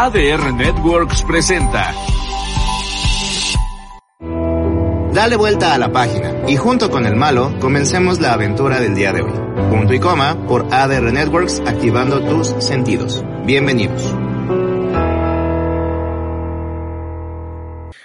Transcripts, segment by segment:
ADR Networks presenta. Dale vuelta a la página y junto con el malo comencemos la aventura del día de hoy. Punto y coma por ADR Networks activando tus sentidos. Bienvenidos.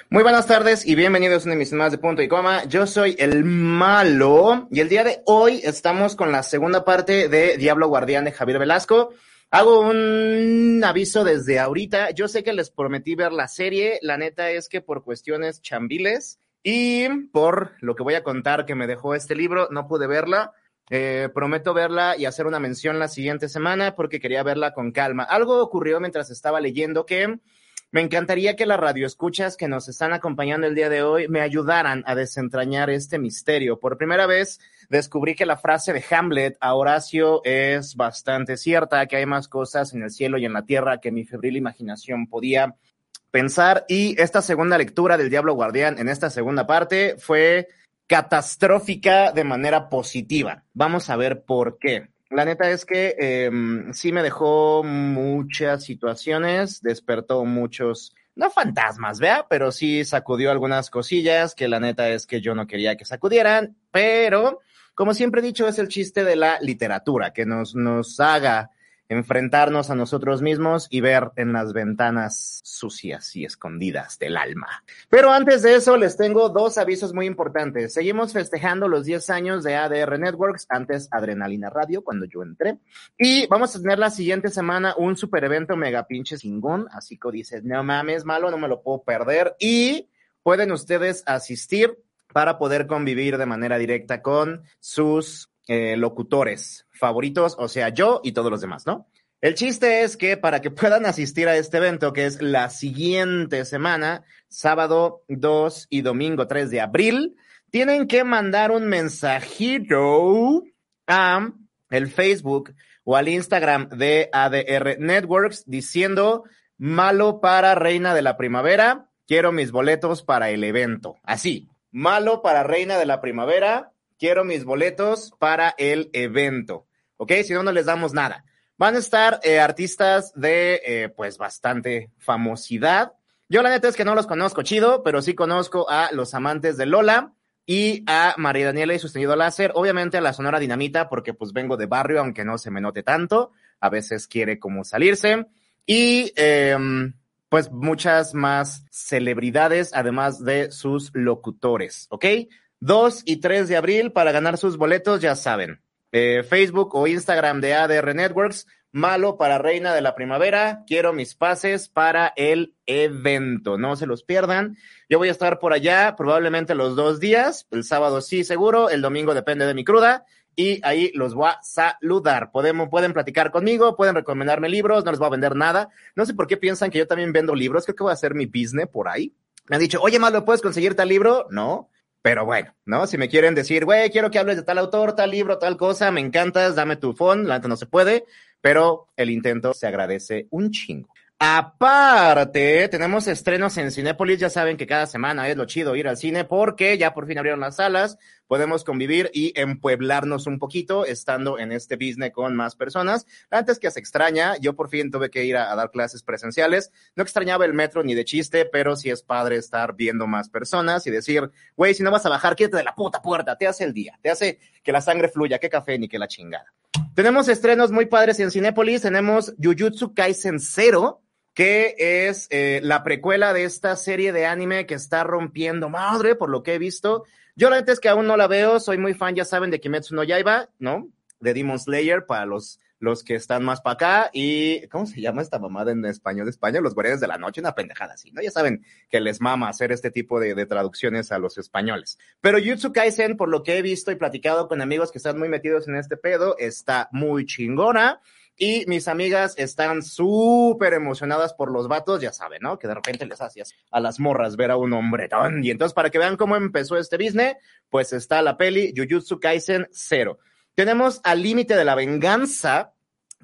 Muy buenas tardes y bienvenidos a una emisión más de Punto y Coma. Yo soy el malo y el día de hoy estamos con la segunda parte de Diablo Guardián de Javier Velasco. Hago un aviso desde ahorita. Yo sé que les prometí ver la serie. La neta es que por cuestiones chambiles y por lo que voy a contar que me dejó este libro, no pude verla. Eh, prometo verla y hacer una mención la siguiente semana porque quería verla con calma. Algo ocurrió mientras estaba leyendo que me encantaría que las radioescuchas que nos están acompañando el día de hoy me ayudaran a desentrañar este misterio. Por primera vez descubrí que la frase de Hamlet a Horacio es bastante cierta, que hay más cosas en el cielo y en la tierra que mi febril imaginación podía pensar. Y esta segunda lectura del Diablo Guardián en esta segunda parte fue catastrófica de manera positiva. Vamos a ver por qué. La neta es que eh, sí me dejó muchas situaciones, despertó muchos, no fantasmas, vea, pero sí sacudió algunas cosillas que la neta es que yo no quería que sacudieran, pero como siempre he dicho, es el chiste de la literatura, que nos, nos haga enfrentarnos a nosotros mismos y ver en las ventanas sucias y escondidas del alma. Pero antes de eso, les tengo dos avisos muy importantes. Seguimos festejando los 10 años de ADR Networks, antes Adrenalina Radio, cuando yo entré. Y vamos a tener la siguiente semana un super evento mega pinche singón. Así que dices, no mames, malo, no me lo puedo perder. Y pueden ustedes asistir para poder convivir de manera directa con sus eh, locutores favoritos, o sea, yo y todos los demás, ¿no? El chiste es que para que puedan asistir a este evento, que es la siguiente semana, sábado 2 y domingo 3 de abril, tienen que mandar un mensajito a el Facebook o al Instagram de ADR Networks diciendo malo para Reina de la Primavera, quiero mis boletos para el evento. Así, malo para Reina de la Primavera, quiero mis boletos para el evento. ¿Ok? Si no, no les damos nada. Van a estar eh, artistas de, eh, pues, bastante famosidad. Yo la neta es que no los conozco chido, pero sí conozco a los amantes de Lola y a María Daniela y Sostenido Láser. Obviamente a la Sonora Dinamita, porque pues vengo de barrio, aunque no se me note tanto. A veces quiere como salirse. Y em, pues muchas más celebridades, además de sus locutores, ¿ok? 2 y 3 de abril para ganar sus boletos, ya saben. Eh, Facebook o Instagram de ADR Networks, malo para Reina de la Primavera, quiero mis pases para el evento, no se los pierdan. Yo voy a estar por allá probablemente los dos días, el sábado sí seguro, el domingo depende de mi cruda. Y ahí los voy a saludar. Podemos, pueden platicar conmigo, pueden recomendarme libros, no les voy a vender nada. No sé por qué piensan que yo también vendo libros, creo que voy a hacer mi business por ahí. Me han dicho, oye, Malo, ¿puedes conseguir tal libro? No. Pero bueno, ¿no? Si me quieren decir, güey, quiero que hables de tal autor, tal libro, tal cosa, me encantas, dame tu phone, la no se puede, pero el intento se agradece un chingo. Aparte, tenemos estrenos en Cinépolis. Ya saben que cada semana es lo chido ir al cine porque ya por fin abrieron las salas. Podemos convivir y empueblarnos un poquito estando en este business con más personas. Antes que se extraña, yo por fin tuve que ir a, dar clases presenciales. No extrañaba el metro ni de chiste, pero sí es padre estar viendo más personas y decir, güey, si no vas a bajar, quédate de la puta puerta. Te hace el día, te hace que la sangre fluya, qué café ni que la chingada. Tenemos estrenos muy padres en Cinépolis. Tenemos Jujutsu Kaisen 0 que es eh, la precuela de esta serie de anime que está rompiendo madre, por lo que he visto. Yo la neta es que aún no la veo, soy muy fan, ya saben, de Kimetsu no Yaiba, ¿no? De Demon Slayer, para los, los que están más para acá. Y, ¿cómo se llama esta mamada en español de España? Los Guardianes de la Noche, una pendejada así, ¿no? Ya saben que les mama hacer este tipo de, de traducciones a los españoles. Pero Jutsu Kaisen, por lo que he visto y platicado con amigos que están muy metidos en este pedo, está muy chingona. Y mis amigas están súper emocionadas por los vatos, ya saben, ¿no? Que de repente les hacías a las morras ver a un hombretón. Y entonces, para que vean cómo empezó este business, pues está la peli Jujutsu Kaisen 0. Tenemos Al Límite de la Venganza,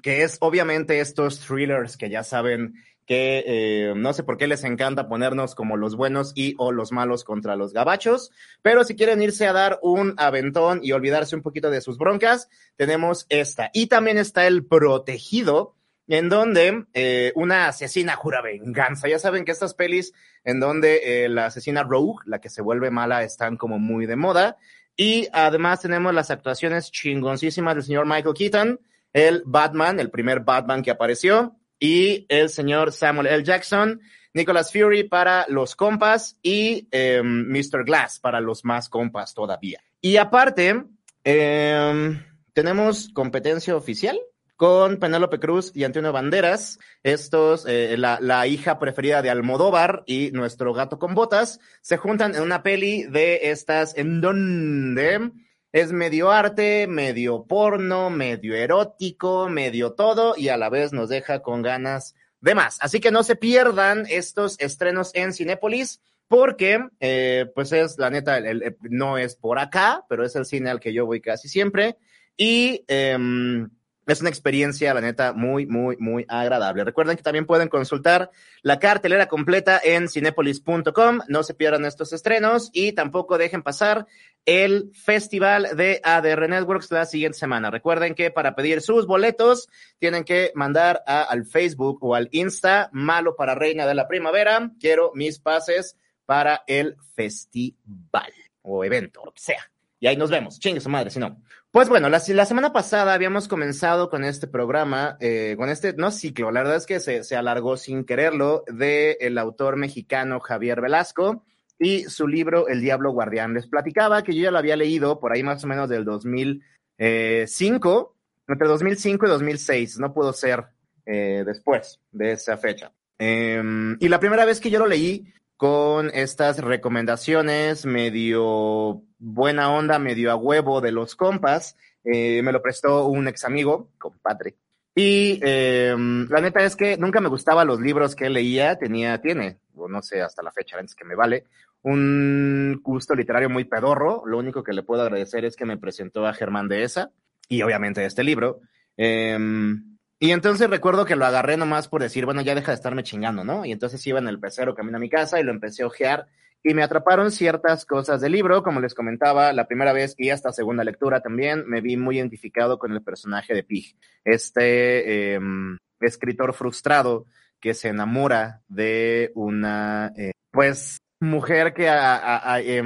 que es obviamente estos thrillers que ya saben que eh, no sé por qué les encanta ponernos como los buenos y o los malos contra los gabachos, pero si quieren irse a dar un aventón y olvidarse un poquito de sus broncas, tenemos esta. Y también está el protegido, en donde eh, una asesina jura venganza. Ya saben que estas pelis en donde eh, la asesina Rogue, la que se vuelve mala, están como muy de moda. Y además tenemos las actuaciones chingoncísimas del señor Michael Keaton, el Batman, el primer Batman que apareció, y el señor Samuel L. Jackson, Nicholas Fury para los compas y Mr. Glass para los más compas todavía. Y aparte, eh, tenemos competencia oficial con Penélope Cruz y Antonio Banderas, estos, eh, la, la, hija preferida de Almodóvar y nuestro gato con botas, se juntan en una peli de estas en donde es medio arte, medio porno, medio erótico, medio todo y a la vez nos deja con ganas de más. Así que no se pierdan estos estrenos en Cinépolis porque eh, pues es la neta, el, el, no es por acá, pero es el cine al que yo voy casi siempre y... Eh, es una experiencia, la neta, muy, muy, muy agradable. Recuerden que también pueden consultar la cartelera completa en cinepolis.com. No se pierdan estos estrenos y tampoco dejen pasar el festival de ADR Networks la siguiente semana. Recuerden que para pedir sus boletos tienen que mandar al Facebook o al Insta, malo para Reina de la Primavera. Quiero mis pases para el festival o evento, lo que sea. Y ahí nos vemos. Chingue su madre, si no. Pues bueno, la, semana pasada habíamos comenzado con este programa, eh, con este, no ciclo, la verdad es que se, se alargó sin quererlo, de el autor mexicano Javier Velasco y su libro El Diablo Guardián. Les platicaba que yo ya lo había leído por ahí más o menos del 2005, entre 2005 y 2006, no pudo ser eh, después de esa fecha. Eh, y la primera vez que yo lo leí, con estas recomendaciones medio buena onda, medio a huevo de los compas. Eh, me lo prestó un ex amigo, compadre. Y eh, la neta es que nunca me gustaban los libros que leía, tenía, tiene, o no sé, hasta la fecha, antes que me vale, un gusto literario muy pedorro. Lo único que le puedo agradecer es que me presentó a Germán de esa y obviamente este libro. Eh, y entonces recuerdo que lo agarré nomás por decir, bueno, ya deja de estarme chingando, ¿no? Y entonces iba en el pecero camino a mi casa y lo empecé a ojear y me atraparon ciertas cosas del libro, como les comentaba, la primera vez y hasta segunda lectura también me vi muy identificado con el personaje de Pig, este eh, escritor frustrado que se enamora de una, eh, pues, mujer que a, eh,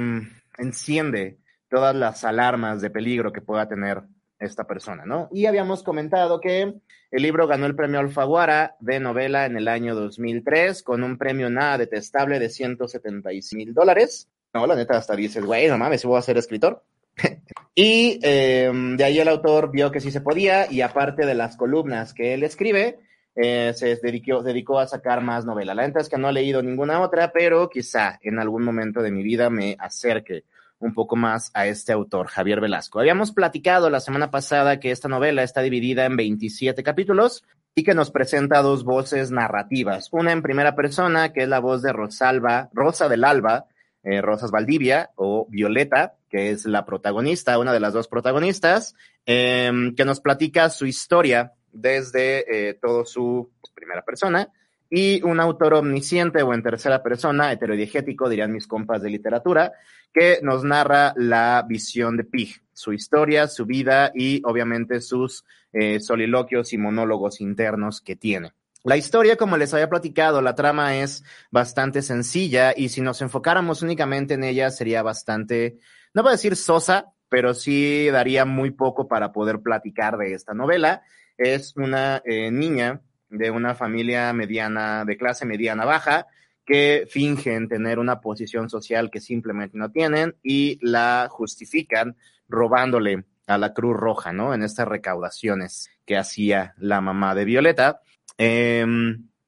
enciende todas las alarmas de peligro que pueda tener esta persona, ¿no? Y habíamos comentado que el libro ganó el premio Alfaguara de novela en el año 2003 con un premio nada detestable de 176 mil dólares. No, la neta hasta dices, güey, no mames, voy a ser escritor. y eh, de ahí el autor vio que sí se podía y aparte de las columnas que él escribe, eh, se dedicó, dedicó a sacar más novela. La neta es que no he leído ninguna otra, pero quizá en algún momento de mi vida me acerque un poco más a este autor, Javier Velasco. Habíamos platicado la semana pasada que esta novela está dividida en 27 capítulos y que nos presenta dos voces narrativas. Una en primera persona, que es la voz de Rosalba, Rosa del Alba, eh, Rosas Valdivia, o Violeta, que es la protagonista, una de las dos protagonistas, eh, que nos platica su historia desde eh, todo su primera persona, y un autor omnisciente o en tercera persona, heterodiegético, dirían mis compas de literatura, que nos narra la visión de Pig, su historia, su vida y obviamente sus eh, soliloquios y monólogos internos que tiene. La historia, como les había platicado, la trama es bastante sencilla y si nos enfocáramos únicamente en ella sería bastante, no voy a decir sosa, pero sí daría muy poco para poder platicar de esta novela. Es una eh, niña de una familia mediana, de clase mediana baja, que fingen tener una posición social que simplemente no tienen y la justifican robándole a la Cruz Roja, ¿no? En estas recaudaciones que hacía la mamá de Violeta. Eh,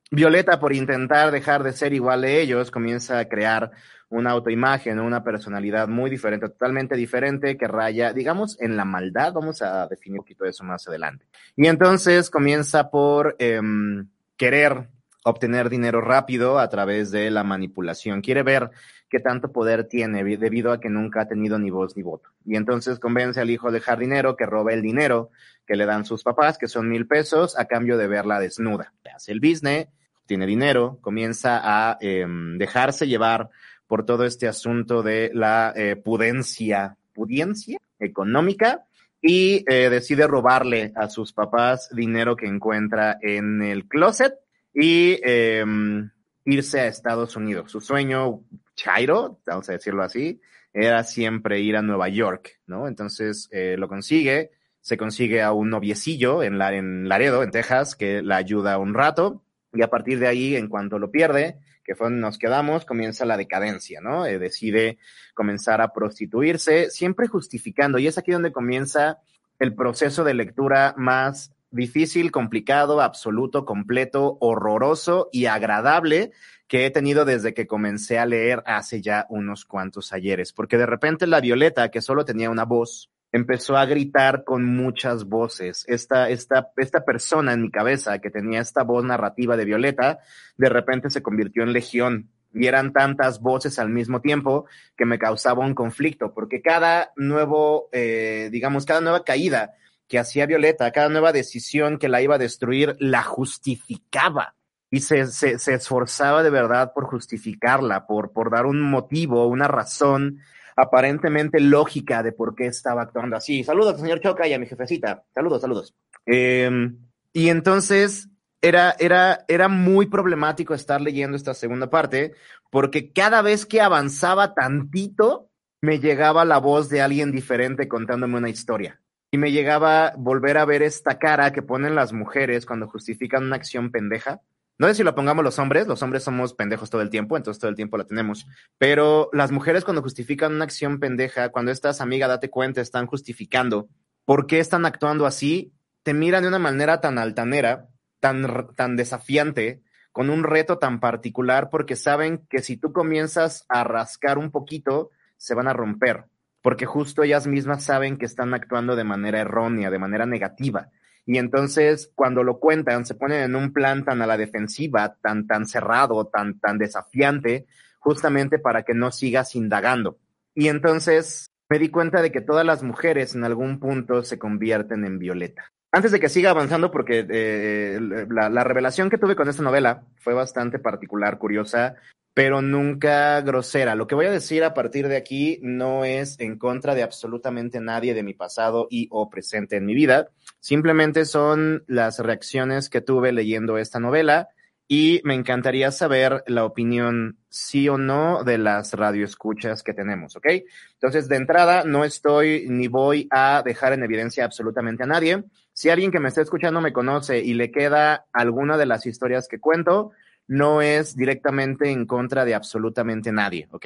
Violeta, por intentar dejar de ser igual de ellos, comienza a crear una autoimagen, una personalidad muy diferente, totalmente diferente, que raya, digamos, en la maldad. Vamos a definir un poquito eso más adelante. Y entonces comienza por em, querer obtener dinero rápido a través de la manipulación. Quiere ver qué tanto poder tiene debido a que nunca ha tenido ni voz ni voto. Y entonces convence al hijo de jardinero que robe el dinero que le dan sus papás, que son mil pesos, a cambio de verla desnuda. Hace el business, tiene dinero, comienza a em, dejarse llevar por todo este asunto de la eh, pudencia, pudiencia económica y eh, decide robarle a sus papás dinero que encuentra en el closet y em, irse a Estados Unidos. Su sueño, Chairo, vamos a decirlo así, era siempre ir a Nueva York, ¿no? Entonces eh, lo consigue, se consigue a un noviecillo en, la, en Laredo, en Texas, que la ayuda un rato y a partir de ahí, en cuanto lo pierde, que fue donde nos quedamos, comienza la decadencia, ¿no? Eh, decide comenzar a prostituirse, siempre justificando, y es aquí donde comienza el proceso de lectura más difícil, complicado, absoluto, completo, horroroso y agradable que he tenido desde que comencé a leer hace ya unos cuantos ayeres, porque de repente la Violeta, que solo tenía una voz, empezó a gritar con muchas voces. Esta, esta, esta persona en mi cabeza que tenía esta voz narrativa de Violeta, de repente se convirtió en legión y eran tantas voces al mismo tiempo que me causaba un conflicto, porque cada nuevo, eh, digamos, cada nueva caída que hacía Violeta, cada nueva decisión que la iba a destruir, la justificaba y se, se, se esforzaba de verdad por justificarla, por, por dar un motivo, una razón aparentemente lógica de por qué estaba actuando así. Saludos, señor Choca, y a mi jefecita. Saludos, saludos. Em, y entonces era, era, era muy problemático estar leyendo esta segunda parte, porque cada vez que avanzaba tantito, me llegaba la voz de alguien diferente contándome una historia. Y me llegaba volver a ver esta cara que ponen las mujeres cuando justifican una acción pendeja no sé si lo pongamos los hombres, los hombres somos pendejos todo el tiempo, entonces todo el tiempo la tenemos. Pero las mujeres cuando justifican una acción pendeja, cuando estás amiga, date cuenta, están justificando por qué están actuando así, te miran de una manera tan altanera, tan, tan desafiante, con un reto tan particular, porque saben que si tú comienzas a rascar un poquito, se van a romper, porque justo ellas mismas saben que están actuando de manera errónea, de manera negativa. Y entonces, cuando lo cuentan, se ponen en un plan tan a la defensiva, tan, tan cerrado, tan, tan desafiante, justamente para que no sigas indagando. Y entonces me di cuenta de que todas las mujeres en algún punto se convierten en violeta. Antes de que siga avanzando, porque eh, la, la, revelación que tuve con esta novela fue bastante particular, curiosa, pero nunca grosera. Lo que voy a decir a partir de aquí no es en contra de absolutamente nadie de mi pasado y o presente en mi vida. Simplemente son las reacciones que tuve leyendo esta novela y me encantaría saber la opinión sí o no de las radioescuchas que tenemos, ¿ok? Entonces, de entrada, no estoy ni voy a dejar en evidencia absolutamente a nadie. Si alguien que me está escuchando me conoce y le queda alguna de las historias que cuento, no es directamente en contra de absolutamente nadie, ¿ok?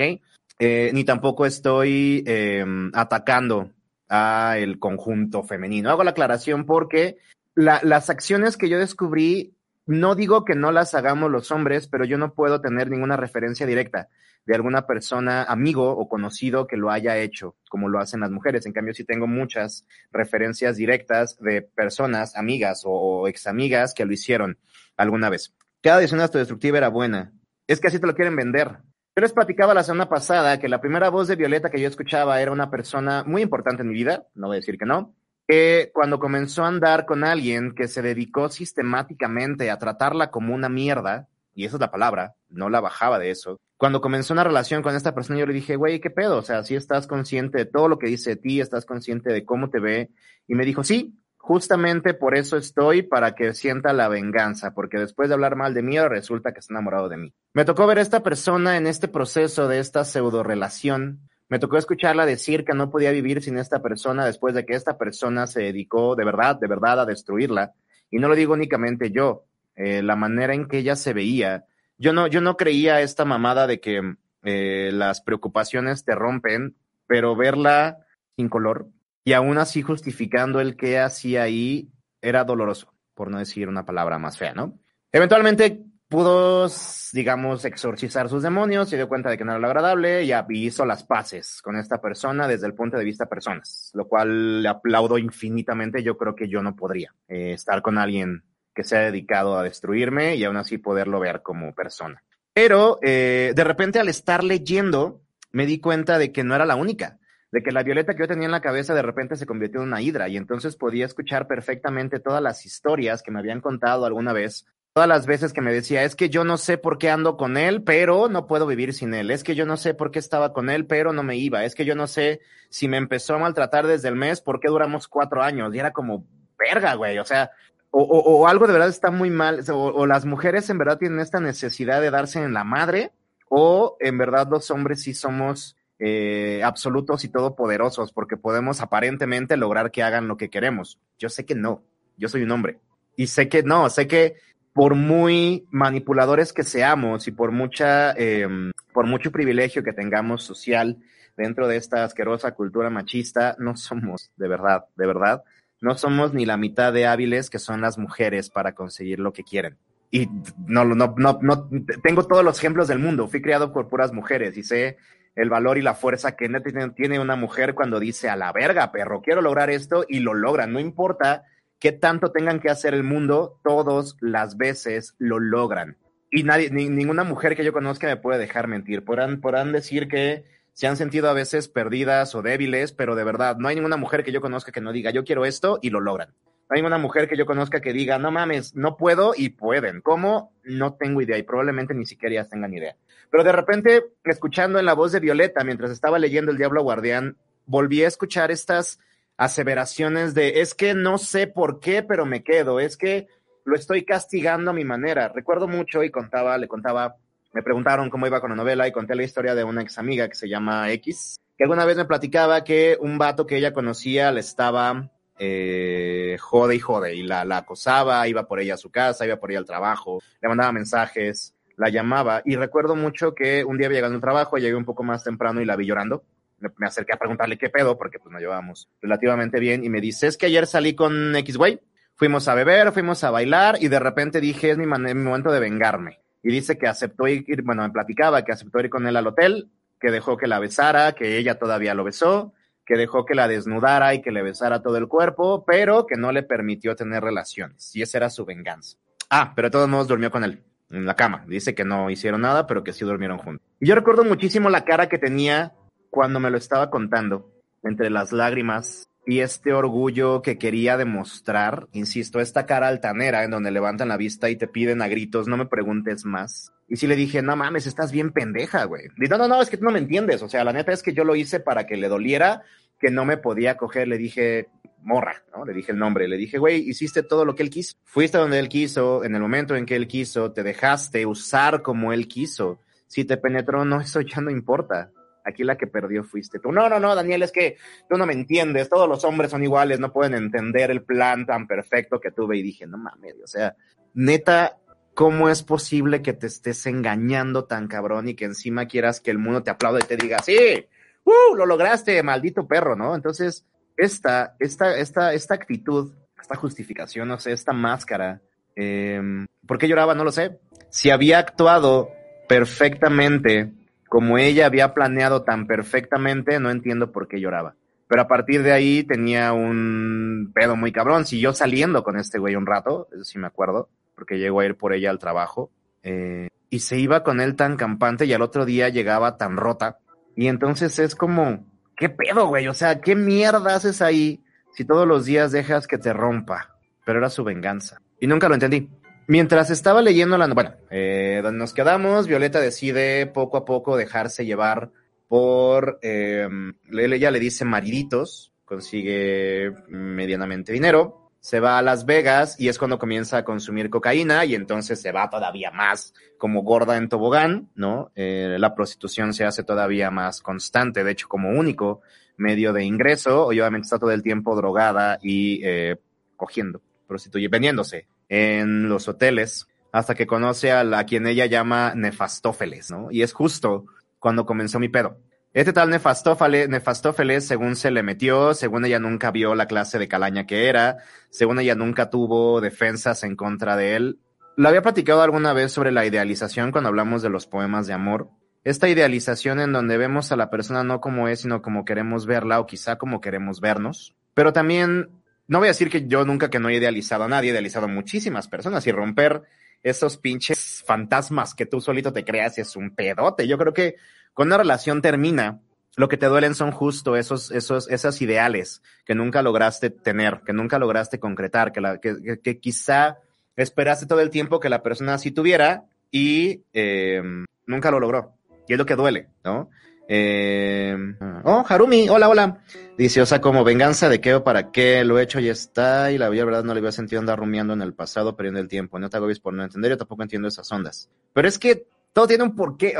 Eh, ni tampoco estoy eh, atacando a el conjunto femenino. Hago la aclaración porque la, las acciones que yo descubrí, no digo que no las hagamos los hombres, pero yo no puedo tener ninguna referencia directa de alguna persona, amigo o conocido que lo haya hecho, como lo hacen las mujeres. En cambio, sí tengo muchas referencias directas de personas, amigas o, o examigas que lo hicieron alguna vez cada decisión autodestructiva era buena. Es que así te lo quieren vender. Yo les platicaba la semana pasada que la primera voz de Violeta que yo escuchaba era una persona muy importante en mi vida, no voy a decir que no, que cuando comenzó a andar con alguien que se dedicó sistemáticamente a tratarla como una mierda, y esa es la palabra, no la bajaba de eso. Cuando comenzó una relación con esta persona, yo le dije, güey, ¿qué pedo? O sea, si estás consciente de todo lo que dice de ti, estás consciente de cómo te ve. Y me dijo, sí, Justamente por eso estoy, para que sienta la venganza, porque después de hablar mal de mí, resulta que está enamorado de mí. Me tocó ver a esta persona en este proceso de esta pseudo relación. Me tocó escucharla decir que no podía vivir sin esta persona después de que esta persona se dedicó de verdad, de verdad a destruirla. Y no lo digo únicamente yo, eh, la manera en que ella se veía. Yo no, yo no creía esta mamada de que eh, las preocupaciones te rompen, pero verla sin color, y aún así justificando el que hacía ahí era doloroso, por no decir una palabra más fea, ¿no? Eventualmente pudo, digamos, exorcizar sus demonios, se dio cuenta de que no era lo agradable y hizo las paces con esta persona desde el punto de vista personas, lo cual le aplaudo infinitamente. Yo creo que yo no podría eh, estar con alguien que se ha dedicado a destruirme y aún así poderlo ver como persona. Pero eh, de repente al estar leyendo me di cuenta de que no era la única, de que la violeta que yo tenía en la cabeza de repente se convirtió en una hidra y entonces podía escuchar perfectamente todas las historias que me habían contado alguna vez, todas las veces que me decía, es que yo no sé por qué ando con él, pero no puedo vivir sin él, es que yo no sé por qué estaba con él, pero no me iba, es que yo no sé si me empezó a maltratar desde el mes, por qué duramos cuatro años y era como, verga, güey, o sea, o, o, algo de verdad está muy mal, o, o, las mujeres en verdad tienen esta necesidad de darse en la madre, o en verdad los hombres sí somos eh, absolutos y todopoderosos, porque podemos aparentemente lograr que hagan lo que queremos. Yo sé que no, yo soy un hombre, y sé que no, sé que por muy manipuladores que seamos y por mucha, eh, por mucho privilegio que tengamos social dentro de esta asquerosa cultura machista, no somos, de verdad, de verdad, no somos ni la mitad de hábiles que son las mujeres para conseguir lo que quieren. Y no, no, no, no, tengo todos los ejemplos del mundo. Fui criado por puras mujeres y sé el valor y la fuerza que tiene una mujer cuando dice a la verga, perro, quiero lograr esto y lo logran. No importa qué tanto tengan que hacer el mundo, todos las veces lo logran. Y nadie, ni, ninguna mujer que yo conozca me puede dejar mentir. Podrán, podrán decir que se han sentido a veces perdidas o débiles, pero de verdad, no hay ninguna mujer que yo conozca que no diga, yo quiero esto y lo logran. No hay ninguna mujer que yo conozca que diga, no mames, no puedo y pueden. ¿Cómo? No tengo idea y probablemente ni siquiera ellas tengan idea. Pero de repente, escuchando en la voz de Violeta, mientras estaba leyendo El Diablo Guardián, volví a escuchar estas aseveraciones de, es que no sé por qué, pero me quedo, es que lo estoy castigando a mi manera. Recuerdo mucho y contaba, le contaba me preguntaron cómo iba con la novela y conté la historia de una ex amiga que se llama X, que alguna vez me platicaba que un vato que ella conocía le estaba eh, jode y jode y la, la acosaba, iba por ella a su casa, iba por ella al trabajo, le mandaba mensajes, la llamaba y recuerdo mucho que un día había llegado al trabajo, llegué un poco más temprano y la vi llorando. Me, me acerqué a preguntarle qué pedo, porque pues nos llevábamos relativamente bien y me dice, es que ayer salí con X güey, fuimos a beber, fuimos a bailar y de repente dije, es mi, mi momento de vengarme y dice que aceptó ir, bueno, me platicaba que aceptó ir con él al hotel, que dejó que la besara, que ella todavía lo besó, que dejó que la desnudara y que le besara todo el cuerpo, pero que no le permitió tener relaciones. Y esa era su venganza. Ah, pero de todos modos durmió con él en la cama. Dice que no hicieron nada, pero que sí durmieron juntos. Yo recuerdo muchísimo la cara que tenía cuando me lo estaba contando, entre las lágrimas y este orgullo que quería demostrar, insisto, esta cara altanera en donde levantan la vista y te piden a gritos, no me preguntes más. Y sí le dije, no mames, estás bien pendeja, güey. No, no, no, es que tú no me entiendes. O sea, la neta es que yo lo hice para que le doliera, que no me podía coger. Le dije, morra, ¿no? Le dije el nombre. Le dije, güey, hiciste todo lo que él quiso. Fuiste donde él quiso, en el momento en que él quiso, te dejaste usar como él quiso. Si te penetró, no, eso ya no importa. Aquí la que perdió fuiste tú. No, no, no, Daniel, es que tú no me entiendes. Todos los hombres son iguales, no pueden entender el plan tan perfecto que tuve. Y dije, no mames, o sea, neta, ¿cómo es posible que te estés engañando tan cabrón y que encima quieras que el mundo te aplaude y te diga, sí, uh, lo lograste, maldito perro, ¿no? Entonces, esta, esta, esta, esta actitud, esta justificación, no sé, esta máscara, eh, ¿por qué lloraba? No lo sé. Si había actuado perfectamente como ella había planeado tan perfectamente, no entiendo por qué lloraba. Pero a partir de ahí tenía un pedo muy cabrón. Siguió saliendo con este güey un rato, eso sí me acuerdo, porque llegó a ir por ella al trabajo. Eh, y se iba con él tan campante y al otro día llegaba tan rota. Y entonces es como, ¿qué pedo, güey? O sea, ¿qué mierda haces ahí si todos los días dejas que te rompa? Pero era su venganza. Y nunca lo entendí. Mientras estaba leyendo la, bueno, eh, nos quedamos, Violeta decide poco a poco dejarse llevar por, eh, ella le dice mariditos, consigue medianamente dinero, se va a Las Vegas y es cuando comienza a consumir cocaína y entonces se va todavía más como gorda en tobogán, ¿no? Eh, la prostitución se hace todavía más constante, de hecho como único medio de ingreso, obviamente está todo el tiempo drogada y eh, cogiendo, prostituyendo, vendiéndose en los hoteles hasta que conoce a, la, a quien ella llama Nefastófeles, ¿no? Y es justo cuando comenzó mi pedo. Este tal Nefastófeles, Nefastófeles, según se le metió, según ella nunca vio la clase de calaña que era, según ella nunca tuvo defensas en contra de él, lo había platicado alguna vez sobre la idealización cuando hablamos de los poemas de amor. Esta idealización en donde vemos a la persona no como es, sino como queremos verla o quizá como queremos vernos. Pero también, no voy a decir que yo nunca que no he idealizado a nadie, he idealizado a muchísimas personas y romper esos pinches fantasmas que tú solito te creas es un pedote. Yo creo que cuando una relación termina, lo que te duelen son justo esos, esos, esas ideales que nunca lograste tener, que nunca lograste concretar, que, la, que, que, quizá esperaste todo el tiempo que la persona así tuviera y eh, nunca lo logró. Y es lo que duele, ¿no? Eh, oh, Harumi, hola, hola. Dice, o sea, como venganza de qué o para qué, lo he hecho y está, y la verdad no le había sentido andar rumiando en el pasado, perdiendo el tiempo. No te agobies por no entender, yo tampoco entiendo esas ondas. Pero es que todo tiene un porqué.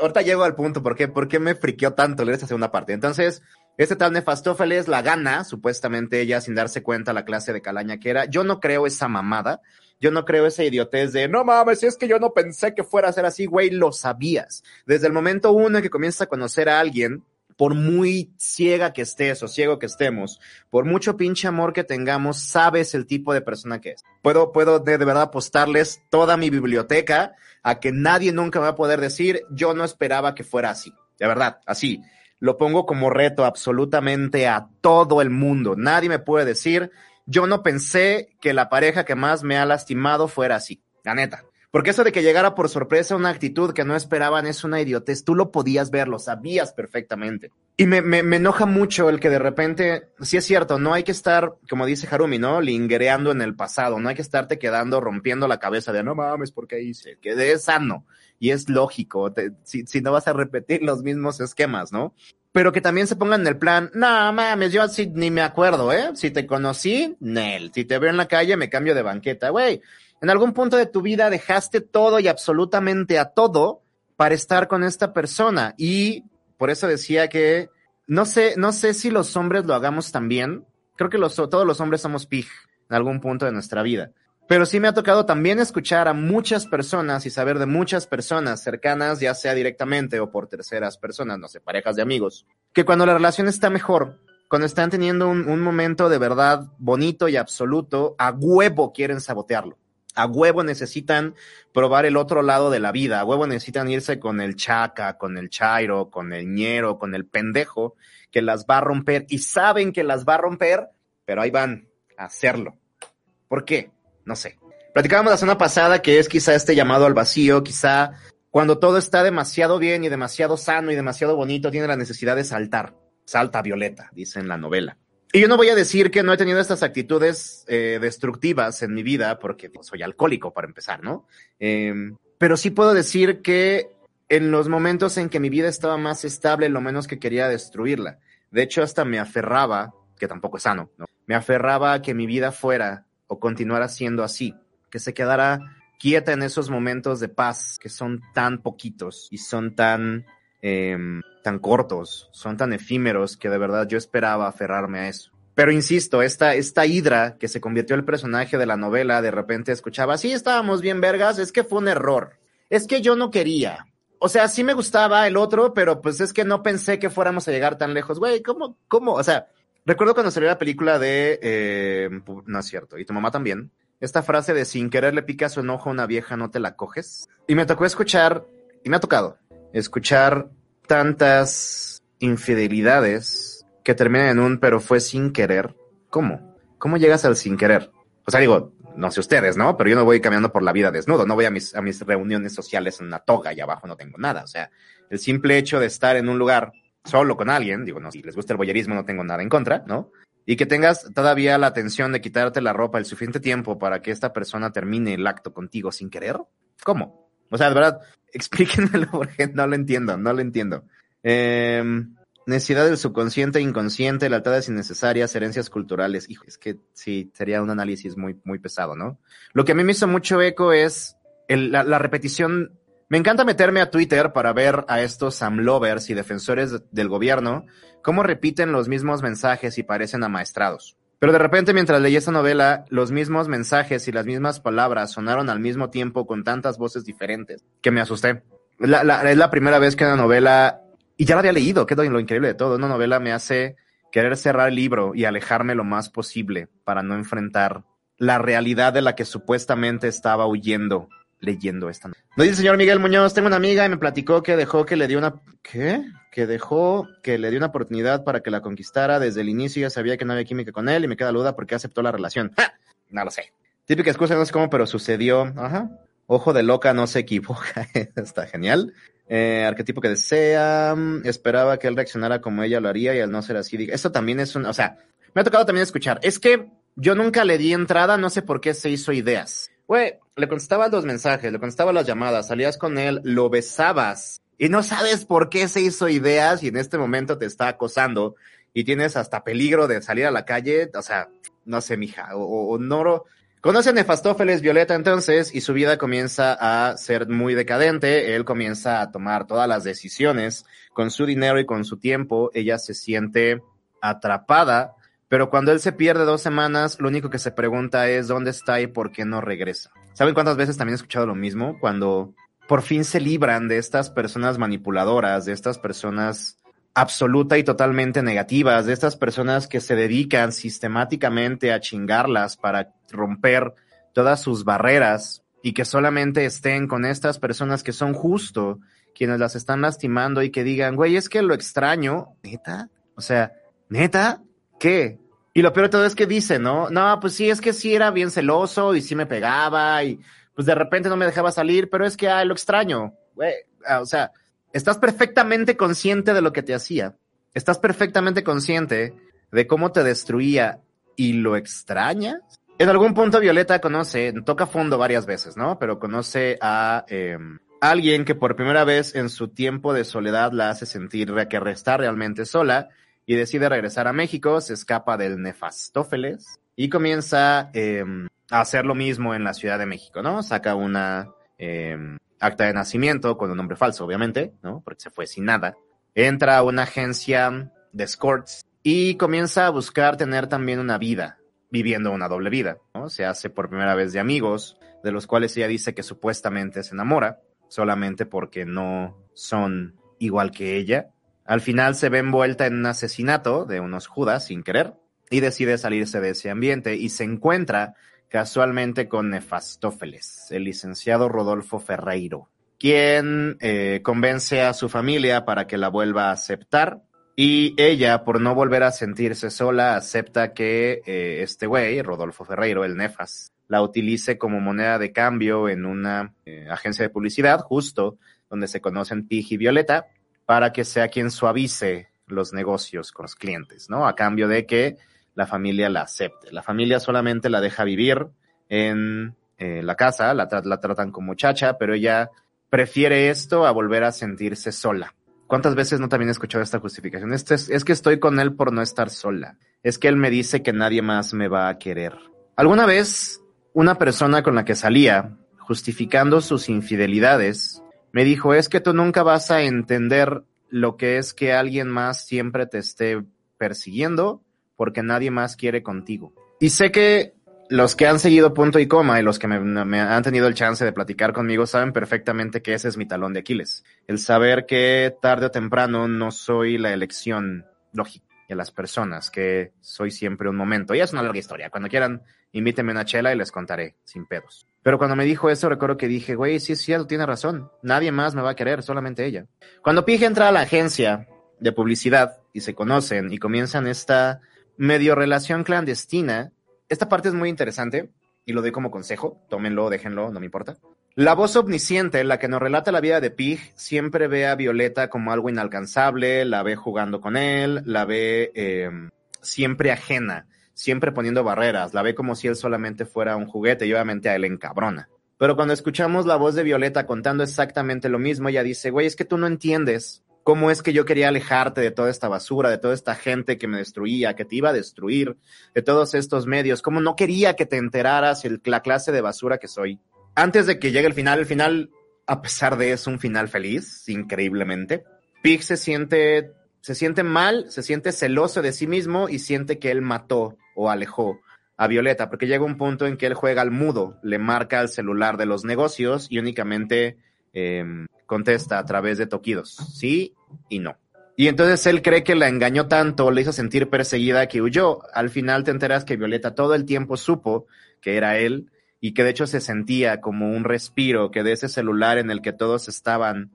Ahorita llego al punto, ¿por qué? ¿Por qué me friqueó tanto leer esta segunda parte? Entonces, este tal Nefastófeles la gana, supuestamente ella sin darse cuenta la clase de calaña que era. Yo no creo esa mamada. Yo no creo esa idiotez de, no mames, es que yo no pensé que fuera a ser así, güey, lo sabías. Desde el momento uno en que comienzas a conocer a alguien, por muy ciega que estés o ciego que estemos, por mucho pinche amor que tengamos, sabes el tipo de persona que es. Puedo, puedo de, verdad apostarles toda mi biblioteca a que nadie nunca va a poder decir, yo no esperaba que fuera así. De verdad, así. Lo pongo como reto absolutamente a todo el mundo. Nadie me puede decir, yo no pensé que la pareja que más me ha lastimado fuera así. La neta. Porque eso de que llegara por sorpresa una actitud que no esperaban es una idiotez. Tú lo podías ver, lo sabías perfectamente. Y me, me, me, enoja mucho el que de repente, sí es cierto, no hay que estar, como dice Harumi, ¿no? Lingereando en el pasado. No hay que estarte quedando rompiendo la cabeza de no mames, ¿por qué hice? Que es sano. Y es lógico, si, si no vas a repetir los mismos esquemas, ¿no? pero que también se pongan el plan, no mames, yo así ni me acuerdo, ¿eh? Si te conocí, Nel. Si te veo en la calle, me cambio de banqueta, güey. En algún punto de tu vida dejaste todo y absolutamente a todo para estar con esta persona. Y por eso decía que no sé, no sé si los hombres lo hagamos también. Creo que todos los hombres somos pig en algún punto de nuestra vida. Pero sí me ha tocado también escuchar a muchas personas y saber de muchas personas cercanas, ya sea directamente o por terceras personas, no sé, parejas de amigos, que cuando la relación está mejor, cuando están teniendo un, un momento de verdad bonito y absoluto, a huevo quieren sabotearlo. A huevo necesitan probar el otro lado de la vida. A huevo necesitan irse con el chaca, con el chairo, con el ñero, con el pendejo que las va a romper y saben que las va a romper, pero ahí van a hacerlo. ¿Por qué? No sé. Platicábamos la semana pasada que es quizá este llamado al vacío, quizá cuando todo está demasiado bien y demasiado sano y demasiado bonito, tiene la necesidad de saltar. Salta Violeta, dice en la novela. Y yo no voy a decir que no he tenido estas actitudes eh, destructivas en mi vida, porque soy alcohólico para empezar, ¿no? Eh, pero sí puedo decir que en los momentos en que mi vida estaba más estable, lo menos que quería destruirla. De hecho, hasta me aferraba, que tampoco es sano, ¿no? Me aferraba a que mi vida fuera o continuara siendo así, que se quedara quieta en esos momentos de paz que son tan poquitos y son tan eh, tan cortos, son tan efímeros que de verdad yo esperaba aferrarme a eso. Pero insisto, esta, esta hidra que se convirtió el personaje de la novela, de repente escuchaba, sí, estábamos bien vergas, es que fue un error, es que yo no quería. O sea, sí me gustaba el otro, pero pues es que no pensé que fuéramos a llegar tan lejos. Güey, ¿cómo, cómo? O sea, recuerdo cuando salió la película de, eh, no es cierto, y tu mamá también, esta frase de sin querer le pica su enojo a una vieja, no te la coges. Y me tocó escuchar, y me ha tocado, escuchar tantas infidelidades que terminan en un pero fue sin querer. ¿Cómo? ¿Cómo llegas al sin querer? O sea, digo, no sé ustedes, ¿no? Pero yo no voy caminando por la vida desnudo, no voy a mis, a mis reuniones sociales en una toga y abajo no tengo nada. O sea, el simple hecho de estar en un lugar solo con alguien, digo, no, si les gusta el boyerismo no tengo nada en contra, ¿no? Y que tengas todavía la atención de quitarte la ropa el suficiente tiempo para que esta persona termine el acto contigo sin querer. ¿Cómo? O sea, de verdad, explíquenmelo porque no lo entiendo, no lo entiendo. Eh, necesidad del subconsciente e inconsciente, lealtades innecesarias, herencias culturales. Hijo, es que sí, sería un análisis muy, muy pesado, ¿no? Lo que a mí me hizo mucho eco es la, repetición. Me encanta meterme a Twitter para ver a estos Sam Lovers y defensores del gobierno cómo repiten los mismos mensajes y parecen amaestrados. Pero de repente, mientras leí esta novela, los mismos mensajes y las mismas palabras sonaron al mismo tiempo con tantas voces diferentes que me asusté. La, es la primera vez que una novela, y ya la había leído, que es lo increíble de todo, una novela me hace querer cerrar el libro y alejarme lo más posible para no enfrentar la realidad de la que supuestamente estaba huyendo leyendo esta. No dice señor Miguel Muñoz, tengo una amiga y me platicó que dejó que le dio una... ¿Qué? Que dejó que le dio una oportunidad para que la conquistara. Desde el inicio ya sabía que no había química con él y me queda duda porque aceptó la relación. No lo sé. Típica excusa, no sé cómo, pero sucedió. Ajá. Ojo de loca, no se equivoca. Está genial. Eh, arquetipo que desea. Esperaba que él reaccionara como ella lo haría y al no ser así, diga. Esto también es un. O sea, me ha tocado también escuchar. Es que yo nunca le di entrada, no sé por qué se hizo ideas. Güey, le contestaba los mensajes, le contestaba las llamadas, salías con él, lo besabas y no sabes por qué se hizo ideas y en este momento te está acosando y tienes hasta peligro de salir a la calle. O sea, no sé, mija, o, o no. Conoce a Nefastófeles Violeta entonces y su vida comienza a ser muy decadente. Él comienza a tomar todas las decisiones con su dinero y con su tiempo. Ella se siente atrapada pero cuando él se pierde dos semanas, lo único que se pregunta es dónde está y por qué no regresa. ¿Saben cuántas veces también he escuchado lo mismo? Cuando por fin se libran de estas personas manipuladoras, de estas personas absoluta y totalmente negativas, de estas personas que se dedican sistemáticamente a chingarlas para romper todas sus barreras y que solamente estén con estas personas que son justo quienes las están lastimando y que digan, güey, es que lo extraño, neta, o sea, neta, ¿qué? Y lo peor de todo es que dice, ¿no? No, pues sí, es que sí era bien celoso y sí me pegaba y pues de repente no me dejaba salir, pero es que, ah, lo extraño, güey. Ah, o sea, estás perfectamente consciente de lo que te hacía. Estás perfectamente consciente de cómo te destruía y lo extrañas. En algún punto Violeta conoce, toca fondo varias veces, ¿no? Pero conoce a eh, alguien que por primera vez en su tiempo de soledad la hace sentir que está realmente sola y decide regresar a México, se escapa del Nefastófeles y comienza eh, a hacer lo mismo en la Ciudad de México, ¿no? Saca una eh, acta de nacimiento con un nombre falso, obviamente, ¿no? Porque se fue sin nada. Entra a una agencia de escorts y comienza a buscar tener también una vida, viviendo una doble vida, ¿no? Se hace por primera vez de amigos, de los cuales ella dice que supuestamente se enamora, solamente porque no son igual que ella al final se ve envuelta en un asesinato de unos judas sin querer y decide salirse de ese ambiente y se encuentra casualmente con Nefastófeles, el licenciado Rodolfo Ferreiro, quien eh, convence a su familia para que la vuelva a aceptar y ella, por no volver a sentirse sola, acepta que eh, este güey, Rodolfo Ferreiro, el Nefas, la utilice como moneda de cambio en una eh, agencia de publicidad, justo donde se conocen Pig y Violeta, para que sea quien suavice los negocios con los clientes, ¿no? A cambio de que la familia la acepte. La familia solamente la deja vivir en eh, la casa, la, la tratan como muchacha, pero ella prefiere esto a volver a sentirse sola. ¿Cuántas veces no también he escuchado esta justificación? Este es, es que estoy con él por no estar sola. Es que él me dice que nadie más me va a querer. ¿Alguna vez una persona con la que salía, justificando sus infidelidades, me dijo, es que tú nunca vas a entender lo que es que alguien más siempre te esté persiguiendo porque nadie más quiere contigo. Y sé que los que han seguido punto y coma y los que me, han tenido el chance de platicar conmigo saben perfectamente que ese es mi talón de Aquiles. El saber que tarde o temprano no soy la elección lógica de las personas, que soy siempre un momento. Y es una larga historia. Cuando quieran, invítenme una chela y les contaré, sin pedos. Pero cuando me dijo eso, recuerdo que dije, güey, sí es cierto, tiene razón. Nadie más me va a querer, solamente ella. Cuando Pige entra a la agencia de publicidad y se conocen y comienzan esta medio relación clandestina, esta parte es muy interesante y lo doy como consejo. Tómenlo, déjenlo, no me importa. La voz omnisciente, la que nos relata la vida de Pig, siempre ve a Violeta como algo inalcanzable, la ve jugando con él, la ve eh, siempre ajena, siempre poniendo barreras, la ve como si él solamente fuera un juguete y obviamente a él encabrona. Pero cuando escuchamos la voz de Violeta contando exactamente lo mismo, ella dice, güey, es que tú no entiendes cómo es que yo quería alejarte de toda esta basura, de toda esta gente que me destruía, que te iba a destruir, de todos estos medios, cómo no quería que te enteraras el, la clase de basura que soy antes de que llegue el final, el final, a pesar de es un final feliz, increíblemente, Pig se siente, se siente mal, se siente celoso de sí mismo y siente que él mató o alejó a Violeta, porque llega un punto en que él juega al mudo, le marca el celular de los negocios y únicamente em, contesta a través de toquidos, sí y no. Y entonces él cree que la engañó tanto, le hizo sentir perseguida que huyó. Al final te enteras que Violeta todo el tiempo supo que era él y que de hecho se sentía como un respiro, que de ese celular en el que todos estaban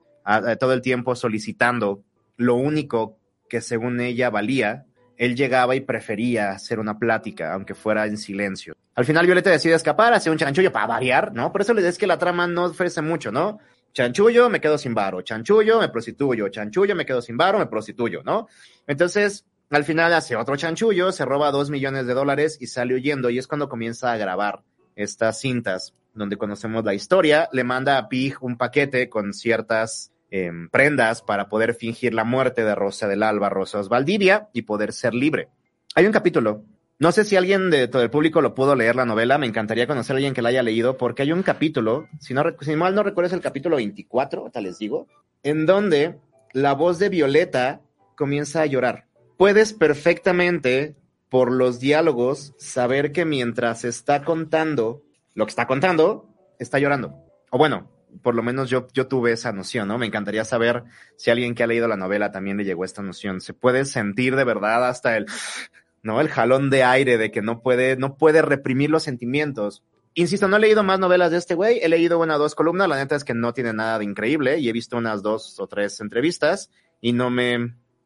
todo el tiempo solicitando lo único que según ella valía, él llegaba y prefería hacer una plática, aunque fuera en silencio. Al final Violeta decide escapar, hace un chanchullo para variar, ¿no? Por eso le es que la trama no ofrece mucho, ¿no? Chanchullo, me quedo sin varo. Chanchullo, me prostituyo. Chanchullo, me quedo sin varo, me prostituyo, ¿no? Entonces, al final hace otro chanchullo, se roba dos millones de dólares y sale huyendo. Y es cuando comienza a grabar estas cintas donde conocemos la historia. Le manda a Pig un paquete con ciertas Em, prendas para poder fingir la muerte de Rosa del Alba, Rosa Valdivia, y poder ser libre. Hay un capítulo, no sé si alguien de todo el público lo pudo leer la novela, me encantaría conocer a alguien que la haya leído, porque hay un capítulo, si mal no recuerdo es el capítulo 24, tal les digo, en donde la voz de Violeta comienza a llorar. Puedes perfectamente, por los diálogos, saber que mientras está contando lo que está contando, está llorando. O bueno, por lo menos yo, yo tuve esa noción, ¿no? Me encantaría saber si alguien que ha leído la novela también le llegó esta noción. Se puede sentir de verdad hasta el, ¿no? El jalón de aire de que no puede, no puede reprimir los sentimientos. Insisto, no he leído más novelas de este güey, he leído una o dos columnas, la neta es que no tiene nada de increíble y he visto unas dos o tres entrevistas y no me,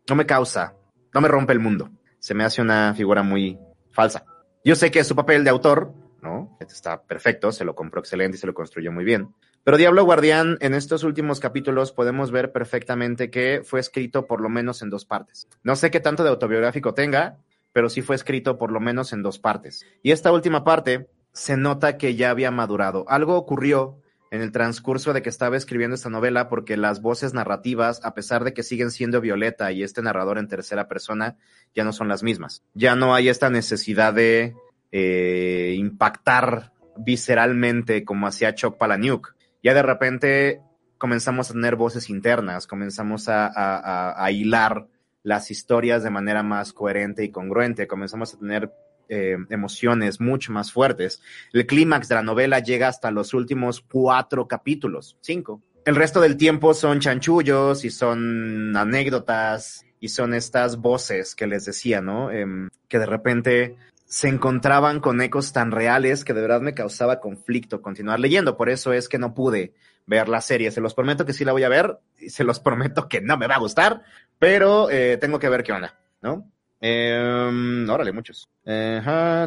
no me causa, no me rompe el mundo. Se me hace una figura muy falsa. Yo sé que su papel de autor, ¿no? Está perfecto, se lo compró excelente y se lo construyó muy bien. Pero Diablo Guardián, en estos últimos capítulos podemos ver perfectamente que fue escrito por lo menos en dos partes. No sé qué tanto de autobiográfico tenga, pero sí fue escrito por lo menos en dos partes. Y esta última parte se nota que ya había madurado. Algo ocurrió en el transcurso de que estaba escribiendo esta novela porque las voces narrativas, a pesar de que siguen siendo Violeta y este narrador en tercera persona, ya no son las mismas. Ya no hay esta necesidad de eh, impactar visceralmente como hacía Chuck Palahniuk ya de repente comenzamos a tener voces internas, comenzamos a, hilar las historias de manera más coherente y congruente, comenzamos a tener eh, emociones mucho más fuertes. El clímax de la novela llega hasta los últimos cuatro capítulos, cinco. El resto del tiempo son chanchullos y son anécdotas y son estas voces que les decía, ¿no? Em, que de repente se encontraban con ecos tan reales que de verdad me causaba conflicto continuar leyendo. Por eso es que no pude ver la serie. Se los prometo que sí la voy a ver y se los prometo que no me va a gustar, pero eh, tengo que ver qué onda, ¿no? Eh, órale, muchos.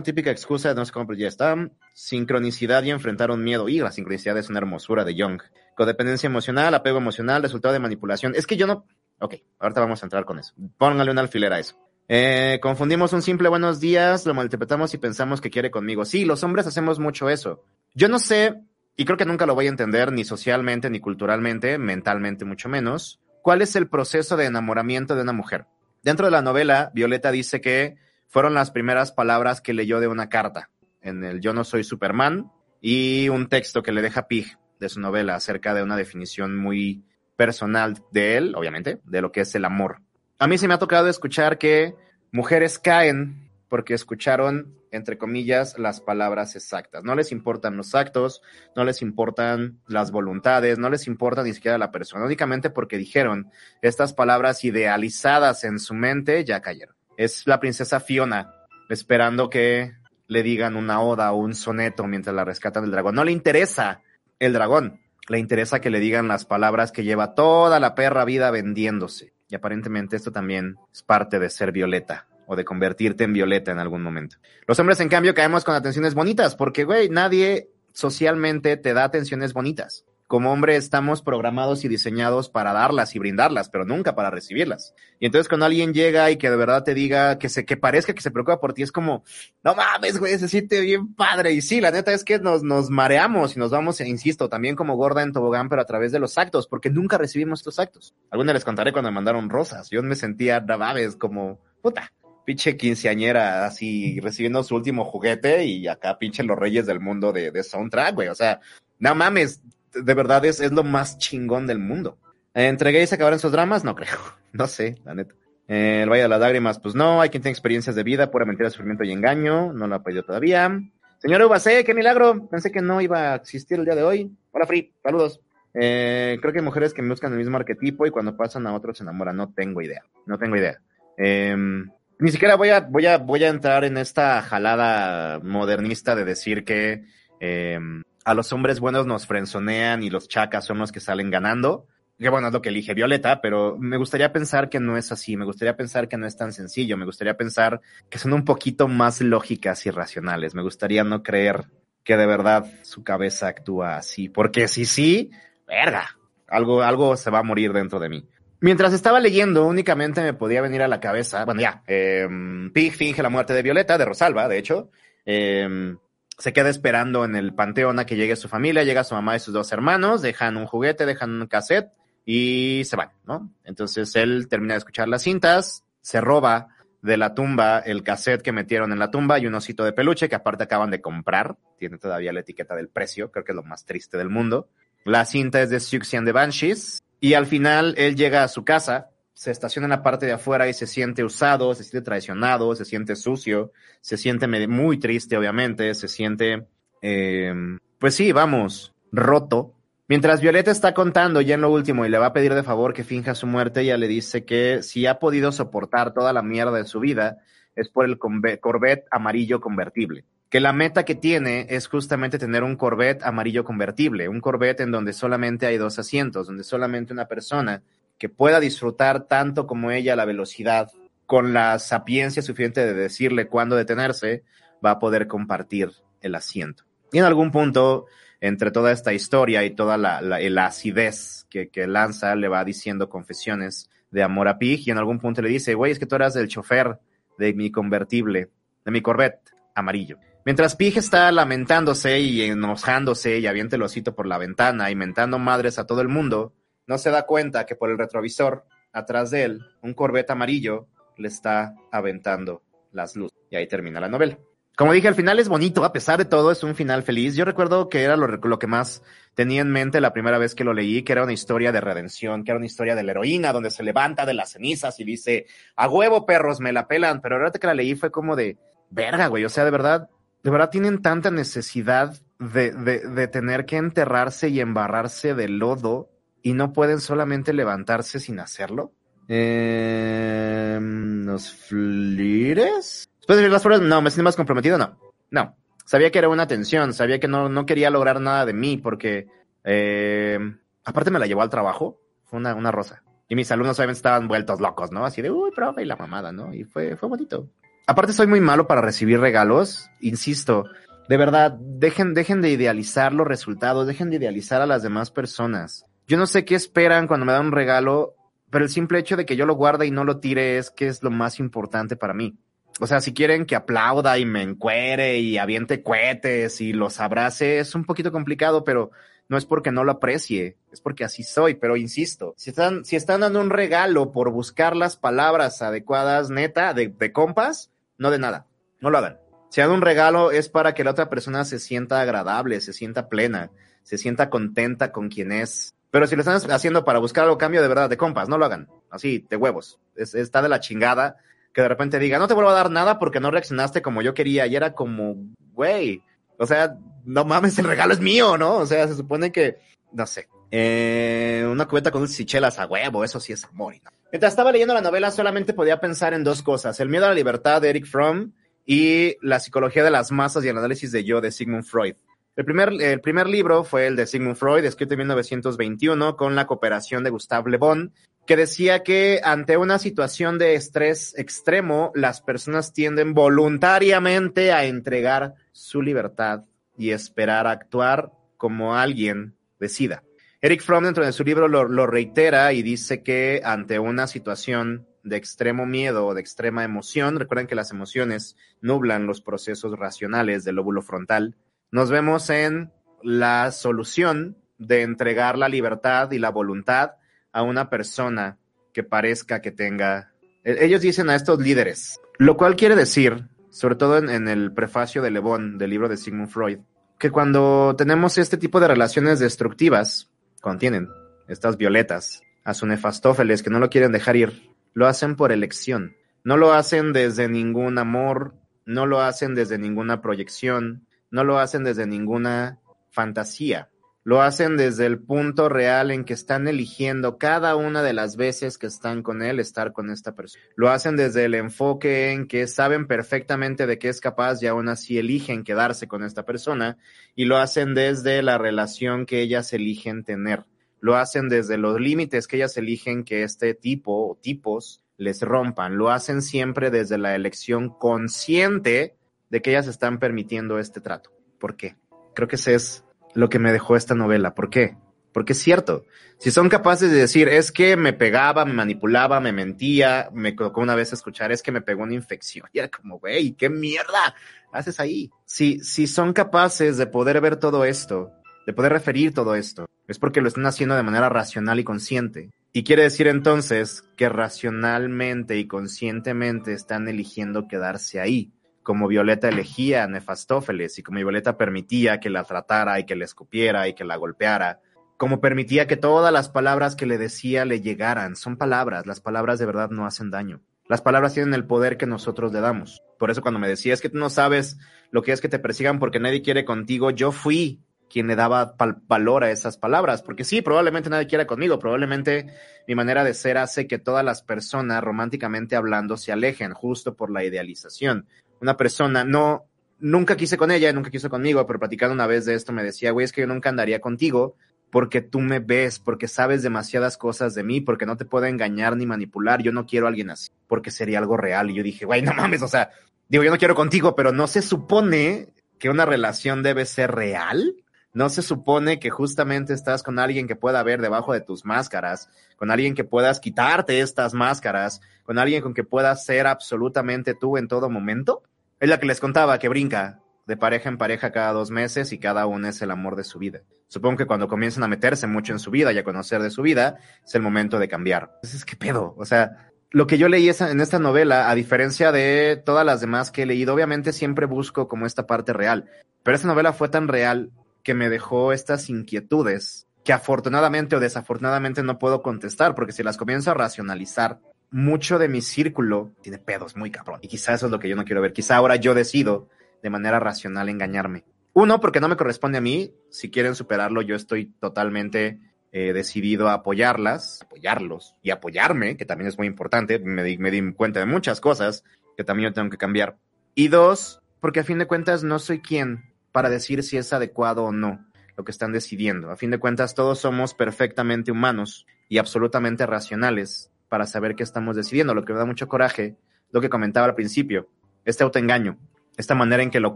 típica excusa, no sé cómo, ya está. Sincronicidad y enfrentar un miedo. Y la sincronicidad es una hermosura de Young. Codependencia emocional, apego emocional, resultado de manipulación. Es que yo no. Ok, ahorita vamos a entrar con eso. Póngale un alfiler a eso. Eh, confundimos un simple buenos días, lo malinterpretamos y pensamos que quiere conmigo. Sí, los hombres hacemos mucho eso. Yo no sé, y creo que nunca lo voy a entender, ni socialmente, ni culturalmente, mentalmente mucho menos, cuál es el proceso de enamoramiento de una mujer. Dentro de la novela, Violeta dice que fueron las primeras palabras que leyó de una carta, en el Yo no soy Superman, y un texto que le deja Pig de su novela acerca de una definición muy personal de él, obviamente, de lo que es el amor a mí se me ha tocado escuchar que mujeres caen porque escucharon, entre comillas, las palabras exactas. No les importan los actos, no les importan las voluntades, no les importa ni siquiera la persona, únicamente porque dijeron estas palabras idealizadas en su mente ya cayeron. Es la princesa Fiona esperando que le digan una oda o un soneto mientras la rescatan del dragón. No le interesa el dragón, le interesa que le digan las palabras que lleva toda la perra vida vendiéndose. Y aparentemente esto también es parte de ser violeta o de convertirte en violeta en algún momento. Los hombres, en cambio, caemos con atenciones bonitas porque, güey, nadie socialmente te da atenciones bonitas como hombre estamos programados y diseñados para darlas y brindarlas, pero nunca para recibirlas. Y entonces cuando alguien llega y que de verdad te diga que se, que parezca que se preocupa por ti, es como, no mames, güey, se siente bien padre. Y sí, la neta es que nos, nos mareamos y nos vamos, insisto, también como gorda en tobogán, pero a través de los actos, porque nunca recibimos estos actos. Alguna les contaré cuando me mandaron rosas. Yo me sentía, no como, puta, pinche quinceañera así recibiendo su último juguete y acá pinche los reyes del mundo de, de soundtrack, güey. O sea, no mames, de verdad es, es lo más chingón del mundo. ¿Entre gays acabaron sus dramas? No creo. No sé, la neta. Eh, el Valle de las Lágrimas, pues no. Hay quien tiene experiencias de vida, pura mentira, sufrimiento y engaño. No lo ha pedido todavía. Señor Ubacé, qué milagro. Pensé que no iba a existir el día de hoy. Hola, Free. Saludos. Eh, creo que hay mujeres que buscan el mismo arquetipo y cuando pasan a otros se enamoran. No tengo idea. No tengo idea. Em, ni siquiera voy a, voy a, voy a entrar en esta jalada modernista de decir que eh, a los hombres buenos nos frenzonean y los chacas son los que salen ganando. Que bueno, es lo que elige Violeta, pero me gustaría pensar que no es así, me gustaría pensar que no es tan sencillo, me gustaría pensar que son un poquito más lógicas y racionales, me gustaría no creer que de verdad su cabeza actúa así, porque si sí, verga, algo, algo se va a morir dentro de mí. Mientras estaba leyendo, únicamente me podía venir a la cabeza, bueno ya, eh, Pig finge la muerte de Violeta, de Rosalba, de hecho, eh, se queda esperando en el panteón a que llegue su familia, llega su mamá y sus dos hermanos, dejan un juguete, dejan un cassette y se van, ¿no? Entonces él termina de escuchar las cintas, se roba de la tumba el cassette que metieron en la tumba y un osito de peluche que aparte acaban de comprar, tiene todavía la etiqueta del precio, creo que es lo más triste del mundo. La cinta es de Siouxsie and the Banshees y al final él llega a su casa, se estaciona en la parte de afuera y se siente usado, se siente traicionado, se siente sucio, se siente muy triste, obviamente, se siente, eh, pues sí, vamos, roto. Mientras Violeta está contando ya en lo último y le va a pedir de favor que finja su muerte, ella le dice que si ha podido soportar toda la mierda de su vida es por el Corvette amarillo convertible. Que la meta que tiene es justamente tener un Corvette amarillo convertible, un Corvette en donde solamente hay dos asientos, donde solamente una persona que pueda disfrutar tanto como ella la velocidad, con la sapiencia suficiente de decirle cuándo detenerse, va a poder compartir el asiento. Y en algún punto, entre toda esta historia y toda la, la, acidez que, que, lanza, le va diciendo confesiones de amor a Pig y en algún punto le dice, güey, es que tú eras el chofer de mi convertible, de mi Corvette amarillo. Mientras Pig está lamentándose y enojándose y avienta el osito por la ventana y mentando madres a todo el mundo, no se da cuenta que por el retrovisor, atrás de él, un Corvette amarillo le está aventando las luces. Y ahí termina la novela. Como dije, al final es bonito, a pesar de todo, es un final feliz. Yo recuerdo que era lo, lo, que más tenía en mente la primera vez que lo leí, que era una historia de redención, que era una historia de la heroína, donde se levanta de las cenizas y dice, a huevo perros, me la pelan. Pero ahora que la leí fue como de, verga, güey, o sea, de verdad, de verdad tienen tanta necesidad de, de, de tener que enterrarse y embarrarse de lodo y no pueden solamente levantarse sin hacerlo. Eh, ¿Los flires? Después de las flores, no, me siento más comprometido, no. No. Sabía que era una tensión, sabía que no, no quería lograr nada de mí porque, eh, aparte me la llevó al trabajo, fue una, una rosa. Y mis alumnos obviamente estaban vueltos locos, ¿no? Así de, uy, profe, y la mamada, ¿no? Y fue, fue bonito. Aparte soy muy malo para recibir regalos, insisto. De verdad, dejen, dejen de idealizar los resultados, dejen de idealizar a las demás personas. Yo no sé qué esperan cuando me dan un regalo, pero el simple hecho de que yo lo guarde y no lo tire es que es lo más importante para mí. O sea, si quieren que aplauda y me encuere y aviente cohetes y los abrace, es un poquito complicado, pero no es porque no lo aprecie, es porque así soy, pero insisto, si están, si están dando un regalo por buscar las palabras adecuadas, neta, de, de compas, no de nada, no lo hagan. Si dan un regalo es para que la otra persona se sienta agradable, se sienta plena, se sienta contenta con quien es, pero si lo están haciendo para buscar algo cambio de verdad, de compas, no lo hagan. Así, de huevos. está de la chingada que de repente diga, no te vuelvo a dar nada porque no reaccionaste como yo quería. Y era como, güey, o sea, no mames, el regalo es mío, ¿no? O sea, se supone que, no sé. Eh, una cubeta con dulces y chelas a huevo, eso sí es amor. Mientras estaba leyendo la novela, solamente podía pensar en dos cosas: el miedo a la libertad de Eric Fromm y la psicología de las masas y el análisis de yo de Sigmund Freud. El primer, el primer libro fue el de Sigmund Freud, escrito en 1921 con la cooperación de Gustave Le Bon, que decía que ante una situación de estrés extremo, las personas tienden voluntariamente a entregar su libertad y esperar actuar como alguien decida. Eric Fromm dentro de su libro lo, lo reitera y dice que ante una situación de extremo miedo o de extrema emoción, recuerden que las emociones nublan los procesos racionales del lóbulo frontal, nos vemos en la solución de entregar la libertad y la voluntad a una persona que parezca que tenga... E, ellos dicen a estos líderes, lo cual quiere decir, sobre todo en, el prefacio de Le Bon, del libro de Sigmund Freud, que cuando tenemos este tipo de relaciones destructivas, contienen estas violetas, a su nefastófeles que no lo quieren dejar ir, lo hacen por elección. No lo hacen desde ningún amor, no lo hacen desde ninguna proyección, no lo hacen desde ninguna fantasía, Lo hacen desde el punto real en que están eligiendo cada una de las veces que están con él estar con esta persona. Lo hacen desde el enfoque en que saben perfectamente de qué es capaz y aún así eligen quedarse con esta persona. Y lo hacen desde la relación que ellas eligen tener. Lo hacen desde los límites que ellas eligen que este tipo o tipos les rompan. Lo hacen siempre desde la elección consciente de que ellas están permitiendo este trato. ¿Por qué? Creo que ese es lo que me dejó esta novela. ¿Por qué? Porque es cierto. Si son capaces de decir, es que me pegaba, me manipulaba, me mentía, me tocó una vez escuchar, es que me pegó una infección. Y era como, güey, ¿qué mierda haces ahí? Si, si son capaces de poder ver todo esto, de poder referir todo esto, es porque lo están haciendo de manera racional y consciente. Y quiere decir entonces que racionalmente y conscientemente están eligiendo quedarse ahí como Violeta elegía a Nefastófeles y como Violeta permitía que la tratara y que le escupiera y que la golpeara, como permitía que todas las palabras que le decía le llegaran. Son palabras, las palabras de verdad no hacen daño. Las palabras tienen el poder que nosotros le damos. Por eso cuando me decías que tú no sabes lo que es que te persigan porque nadie quiere contigo, yo fui quien le daba valor a esas palabras, porque sí, probablemente nadie quiera conmigo, probablemente mi manera de ser hace que todas las personas románticamente hablando se alejen justo por la idealización una persona, no, nunca quise con ella, nunca quiso conmigo, pero platicando una vez de esto me decía, güey, es que yo nunca andaría contigo porque tú me ves, porque sabes demasiadas cosas de mí, porque no te puedo engañar ni manipular, yo no quiero a alguien así, porque sería algo real. Y yo dije, güey, no mames, o sea, digo, yo no quiero contigo, pero no se supone que una relación debe ser real. No se supone que justamente estás con alguien que pueda ver debajo de tus máscaras, con alguien que puedas quitarte estas máscaras, con alguien con que puedas ser absolutamente tú en todo momento. Es la que les contaba, que brinca de pareja en pareja cada dos meses y cada uno es el amor de su vida. Supongo que cuando comienzan a meterse mucho en su vida y a conocer de su vida, es el momento de cambiar. Entonces, ¿qué pedo? O sea, lo que yo leí en esta novela, a diferencia de todas las demás que he leído, obviamente siempre busco como esta parte real. Pero esta novela fue tan real que me dejó estas inquietudes que afortunadamente o desafortunadamente no puedo contestar, porque si las comienzo a racionalizar, mucho de mi círculo tiene pedos muy cabrón. Y quizá eso es lo que yo no quiero ver. Quizá ahora yo decido de manera racional engañarme. Uno, porque no me corresponde a mí. Si quieren superarlo, yo estoy totalmente eh, decidido a apoyarlas, apoyarlos y apoyarme, que también es muy importante. Me di, me di cuenta de muchas cosas que también yo tengo que cambiar. Y dos, porque a fin de cuentas no soy quien para decir si es adecuado o no lo que están decidiendo. A fin de cuentas, todos somos perfectamente humanos y absolutamente racionales para saber qué estamos decidiendo. Lo que me da mucho coraje, lo que comentaba al principio, este autoengaño, esta manera en que lo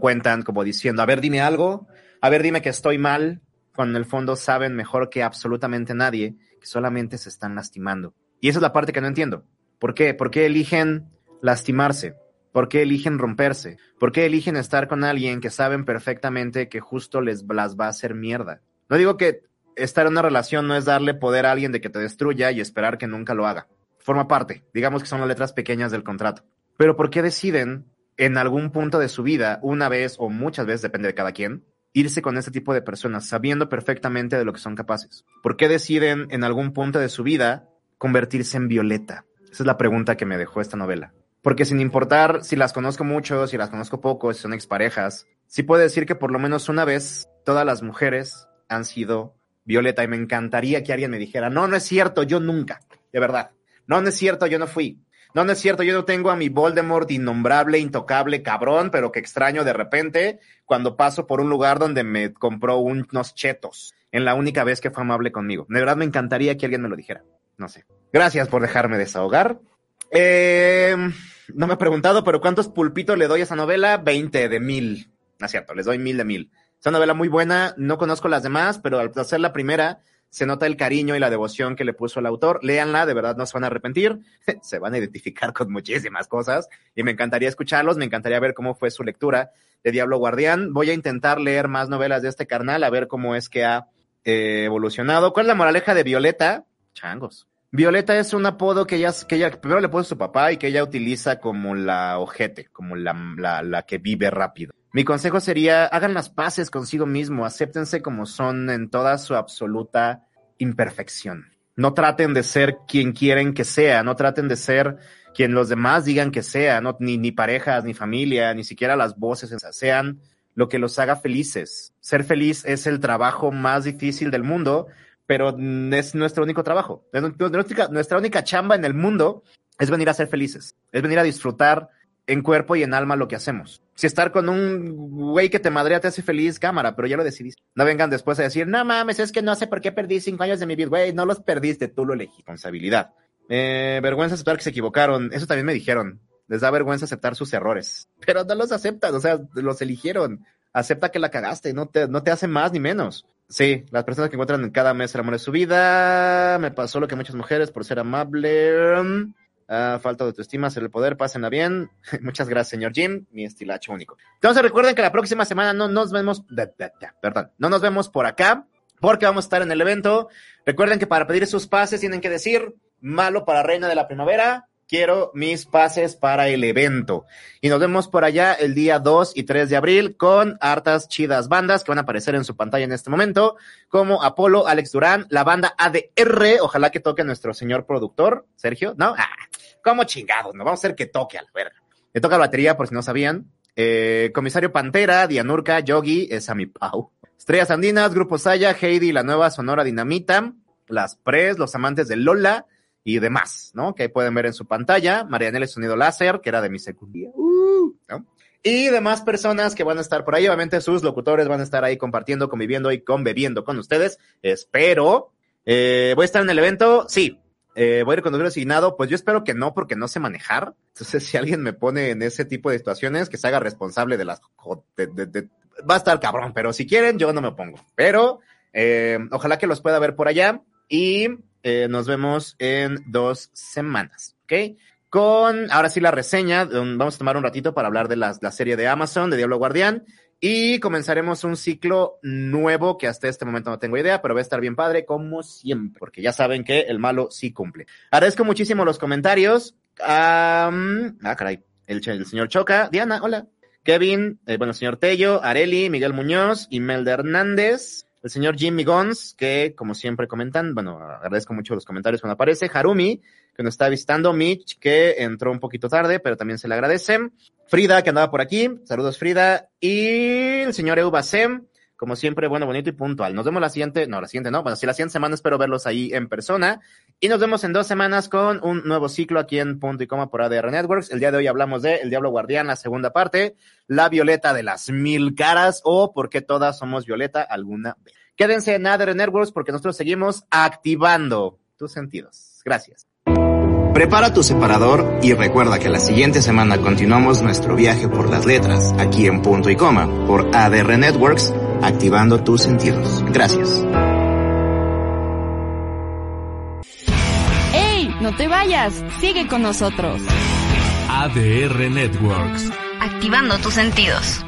cuentan como diciendo, a ver, dime algo, a ver, dime que estoy mal, cuando en el fondo saben mejor que absolutamente nadie que solamente se están lastimando. Y esa es la parte que no entiendo. ¿Por qué? ¿Por qué eligen lastimarse? ¿Por qué eligen romperse? ¿Por qué eligen estar con alguien que saben perfectamente que justo les las va a hacer mierda? No digo que estar en una relación no es darle poder a alguien de que te destruya y esperar que nunca lo haga forma parte, digamos que son las letras pequeñas del contrato. Pero ¿por qué deciden en algún punto de su vida, una vez o muchas veces, depende de cada quien, irse con este tipo de personas, sabiendo perfectamente de lo que son capaces? ¿Por qué deciden en algún punto de su vida convertirse en Violeta? Esa es la pregunta que me dejó esta novela. Porque sin importar si las conozco mucho, si las conozco poco, si son exparejas, sí puedo decir que por lo menos una vez todas las mujeres han sido Violeta y me encantaría que alguien me dijera, no, no es cierto, yo nunca, de verdad. No, no es cierto, yo no fui. No, no es cierto, yo no tengo a mi Voldemort innombrable, intocable, cabrón, pero que extraño de repente cuando paso por un lugar donde me compró unos chetos en la única vez que fue amable conmigo. De verdad me encantaría que alguien me lo dijera. No sé. Gracias por dejarme desahogar. Eh, no me he preguntado, pero ¿cuántos pulpitos le doy a esa novela? 20 de mil. No es cierto, les doy mil de mil. Es una novela muy buena, no conozco las demás, pero al hacer la primera, se nota el cariño y la devoción que le puso el autor. Léanla, de verdad no se van a arrepentir, se van a identificar con muchísimas cosas y me encantaría escucharlos, me encantaría ver cómo fue su lectura de Diablo Guardián. Voy a intentar leer más novelas de este carnal, a ver cómo es que ha eh, evolucionado. ¿Cuál es la moraleja de Violeta? Changos. Violeta es un apodo que ella, que ella primero le puso su papá y que ella utiliza como la ojete, como la, la que vive rápido. Mi consejo sería, hagan las paces consigo mismo, acéptense como son en toda su absoluta imperfección. No traten de ser quien quieren que sea, no traten de ser quien los demás digan que sea, no, ni, ni parejas, ni familia, ni siquiera las voces, sean lo que los haga felices. Ser feliz es el trabajo más difícil del mundo, pero es nuestro único trabajo. Nuestra, nuestra única chamba en el mundo es venir a ser felices, es venir a disfrutar en cuerpo y en alma lo que hacemos. Si estar con un güey que te madrea te hace feliz, cámara, pero ya lo decidiste. No vengan después a decir, no mames, es que no sé por qué perdí cinco años de mi vida. Güey, no los perdiste, tú lo elegiste. Responsabilidad. Eh, vergüenza aceptar que se equivocaron. Eso también me dijeron. Les da vergüenza aceptar sus errores. Pero no los aceptas, o sea, los eligieron. Acepta que la cagaste, no te, no te hace más ni menos. Sí, las personas que encuentran en cada mes el amor de su vida. Me pasó lo que muchas mujeres por ser amable. Uh, falta de autoestima, hacer el poder, pásenla bien. Muchas gracias, señor Jim, mi estilacho único. Entonces recuerden que la próxima semana no nos vemos, perdón, no nos vemos por acá, porque vamos a estar en el evento. Recuerden que para pedir sus pases tienen que decir malo para Reina de la Primavera, quiero mis pases para el evento. Y nos vemos por allá el día 2 y 3 de abril con hartas chidas bandas que van a aparecer en su pantalla en este momento, como Apolo, Alex Durán, la banda ADR, ojalá que toque nuestro señor productor, Sergio, ¿no? Ah, ¿Cómo chingados? No vamos a hacer que toque a la verga. Le toca la batería, por si no sabían. Eh, Comisario Pantera, Dianurca, Yogi, es mi Pau. Estrellas Andinas, Grupo Saya, Heidi, la nueva Sonora Dinamita, Las Pres, Los Amantes de Lola, y demás, ¿no? Que ahí pueden ver en su pantalla. Marianela Sonido Láser, que era de mi secundaria, uh, ¿no? Y demás personas que van a estar por ahí. Obviamente sus locutores van a estar ahí compartiendo, conviviendo y conviviendo con ustedes. Espero. Eh, ¿Voy a estar en el evento? Sí. Eh, ¿Voy a ir conducir asignado? Pues yo espero que no, porque no sé manejar. Entonces, si alguien me pone en ese tipo de situaciones, que se haga responsable de las... va a estar cabrón, pero si quieren, yo no me opongo. Pero eh, ojalá que los pueda ver por allá. Y eh, nos vemos en dos semanas, ¿ok? Con, ahora sí, la reseña. Vamos a tomar un ratito para hablar de la, la serie de Amazon, de Diablo Guardián. Y comenzaremos un ciclo nuevo que hasta este momento no tengo idea, pero va a estar bien padre como siempre, porque ya saben que el malo sí cumple. Agradezco muchísimo los comentarios. ah, caray. El, el, señor Choca. Diana, hola. Kevin, eh, bueno, el señor Tello, Areli, Miguel Muñoz, Imelda Hernández, el señor Jimmy Gons, que como siempre comentan, bueno, agradezco mucho los comentarios cuando aparece, Harumi, que nos está visitando, Mitch, que entró un poquito tarde, pero también se le agradece, Frida, que andaba por aquí, saludos Frida, y el señor Eubasem, como siempre, bueno, bonito y puntual. Nos vemos la siguiente, no, la siguiente no, bueno, sí, la siguiente semana espero verlos ahí en persona. Y nos vemos en dos semanas con un nuevo ciclo aquí en Punto y Coma por ADR Networks. El día de hoy hablamos de El Diablo Guardián, la segunda parte, la violeta de las mil caras o por qué todas somos violeta alguna vez. Quédense en ADR Networks porque nosotros seguimos activando tus sentidos. Gracias. Prepara tu separador y recuerda que la siguiente semana continuamos nuestro viaje por las letras aquí en Punto y Coma por ADR Networks, activando tus sentidos. Gracias. ¡Ey! No te vayas, sigue con nosotros. ADR Networks. Activando tus sentidos.